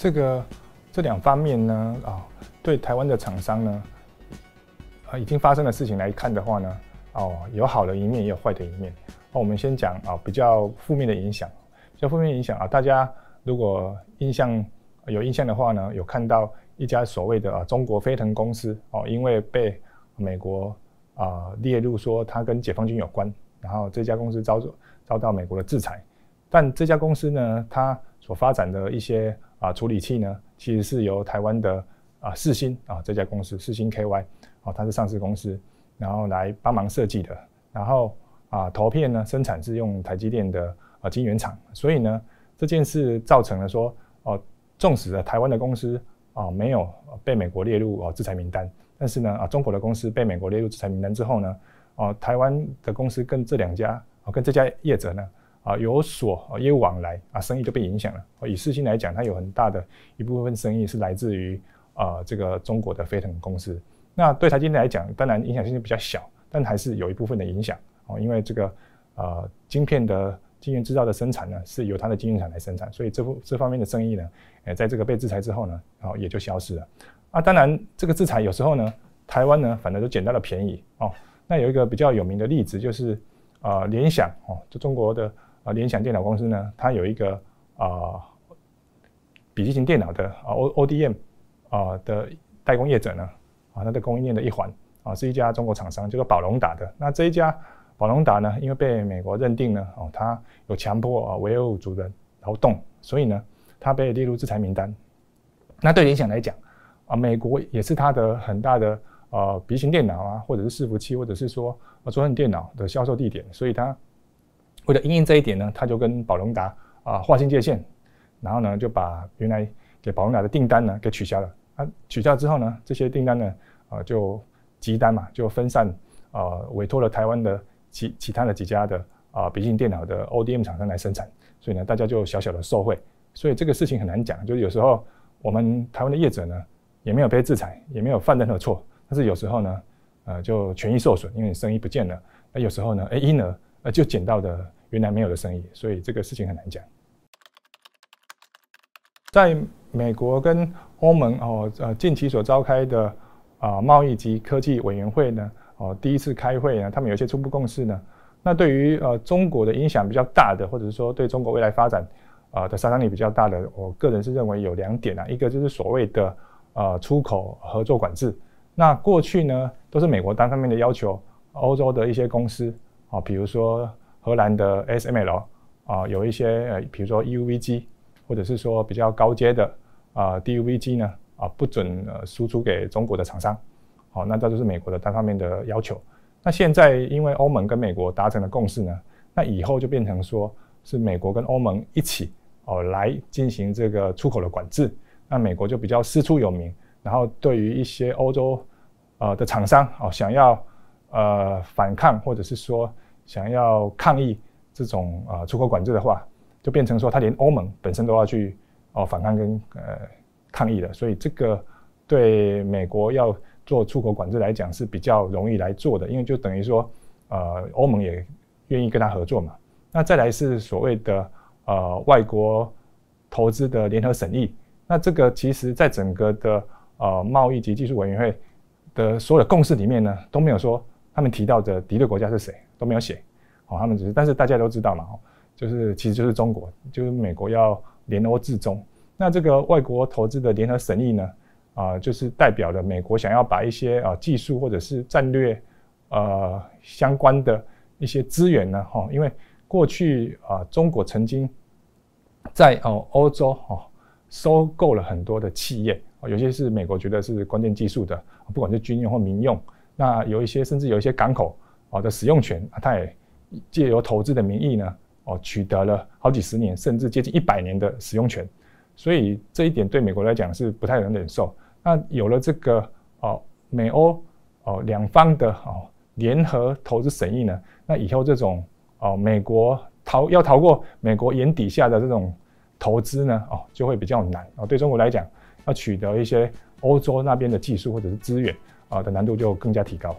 这个这两方面呢，啊，对台湾的厂商呢，啊，已经发生的事情来看的话呢，哦，有好的一面，也有坏的一面。那我们先讲啊，比较负面的影响。比较负面影响啊，大家如果印象有印象的话呢，有看到一家所谓的啊中国飞腾公司哦，因为被美国啊列入说它跟解放军有关，然后这家公司遭遭到美国的制裁。但这家公司呢，它所发展的一些啊处理器呢，其实是由台湾的啊四星啊这家公司四星 KY 啊，它是上市公司，然后来帮忙设计的，然后。啊，投片呢生产是用台积电的啊晶圆厂，所以呢这件事造成了说，哦，纵使的台湾的公司啊没有被美国列入哦制裁名单，但是呢啊中国的公司被美国列入制裁名单之后呢，哦台湾的公司跟这两家啊跟这家业者呢啊有所业务往来啊生意就被影响了。以四星来讲，它有很大的一部分生意是来自于啊这个中国的飞腾公司。那对台积电来讲，当然影响性就比较小，但还是有一部分的影响。哦，因为这个呃晶片的晶圆制造的生产呢，是由它的晶圆厂来生产，所以这部这方面的生意呢，诶，在这个被制裁之后呢，哦也就消失了。啊，当然这个制裁有时候呢，台湾呢反而就捡到了便宜哦。那有一个比较有名的例子就是啊联想哦，就中国的啊联想电脑公司呢，它有一个啊笔记型电脑的啊 O O D M 啊的代工业者呢，啊它的供应链的一环啊是一家中国厂商，叫做宝龙达的。那这一家。宝龙达呢，因为被美国认定呢，哦，他有强迫啊维吾尔族的劳动，所以呢，他被列入制裁名单。那对联想来讲，啊，美国也是它的很大的呃笔型电脑啊，或者是伺服器，或者是说啊桌上电脑的销售地点，所以他为了应应这一点呢，他就跟宝龙达啊划清界限，然后呢就把原来给宝龙达的订单呢给取消了。啊，取消之后呢，这些订单呢啊就集单嘛，就分散啊委托了台湾的。其其他的几家的啊笔记电脑的 ODM 厂商来生产，所以呢，大家就小小的受惠。所以这个事情很难讲，就是有时候我们台湾的业者呢，也没有被制裁，也没有犯任何错，但是有时候呢，呃，就权益受损，因为你生意不见了。那有时候呢，哎，因而呃就捡到的原来没有的生意，所以这个事情很难讲。在美国跟欧盟哦，呃，近期所召开的啊贸易及科技委员会呢。哦，第一次开会呢，他们有一些初步共识呢。那对于呃中国的影响比较大的，或者是说对中国未来发展啊的杀伤力比较大的，我个人是认为有两点啊，一个就是所谓的呃出口合作管制。那过去呢都是美国单方面的要求，欧洲的一些公司啊，比如说荷兰的 SML 啊，有一些呃，比如说 EUV 机，或者是说比较高阶的啊 DUV 机呢啊，不准呃输出给中国的厂商。好，那这就是美国的单方面的要求。那现在因为欧盟跟美国达成了共识呢，那以后就变成说是美国跟欧盟一起哦来进行这个出口的管制。那美国就比较师出有名，然后对于一些欧洲呃的厂商哦想要呃反抗或者是说想要抗议这种呃出口管制的话，就变成说他连欧盟本身都要去哦反抗跟呃抗议的。所以这个对美国要。做出口管制来讲是比较容易来做的，因为就等于说，呃，欧盟也愿意跟他合作嘛。那再来是所谓的呃外国投资的联合审议，那这个其实在整个的呃贸易及技术委员会的所有的共识里面呢，都没有说他们提到的敌对国家是谁，都没有写。哦，他们只是，但是大家都知道嘛，就是其实就是中国，就是美国要联欧制中。那这个外国投资的联合审议呢？啊，就是代表了美国想要把一些啊技术或者是战略呃相关的一些资源呢，哈，因为过去啊中国曾经在哦欧洲哦收购了很多的企业，有些是美国觉得是关键技术的，不管是军用或民用，那有一些甚至有一些港口啊的使用权，它也借由投资的名义呢，哦取得了好几十年甚至接近一百年的使用权。所以这一点对美国来讲是不太能忍受。那有了这个哦，美欧哦两方的哦联合投资审议呢，那以后这种哦美国逃要逃过美国眼底下的这种投资呢，哦就会比较难哦。对中国来讲，要取得一些欧洲那边的技术或者是资源啊的难度就更加提高。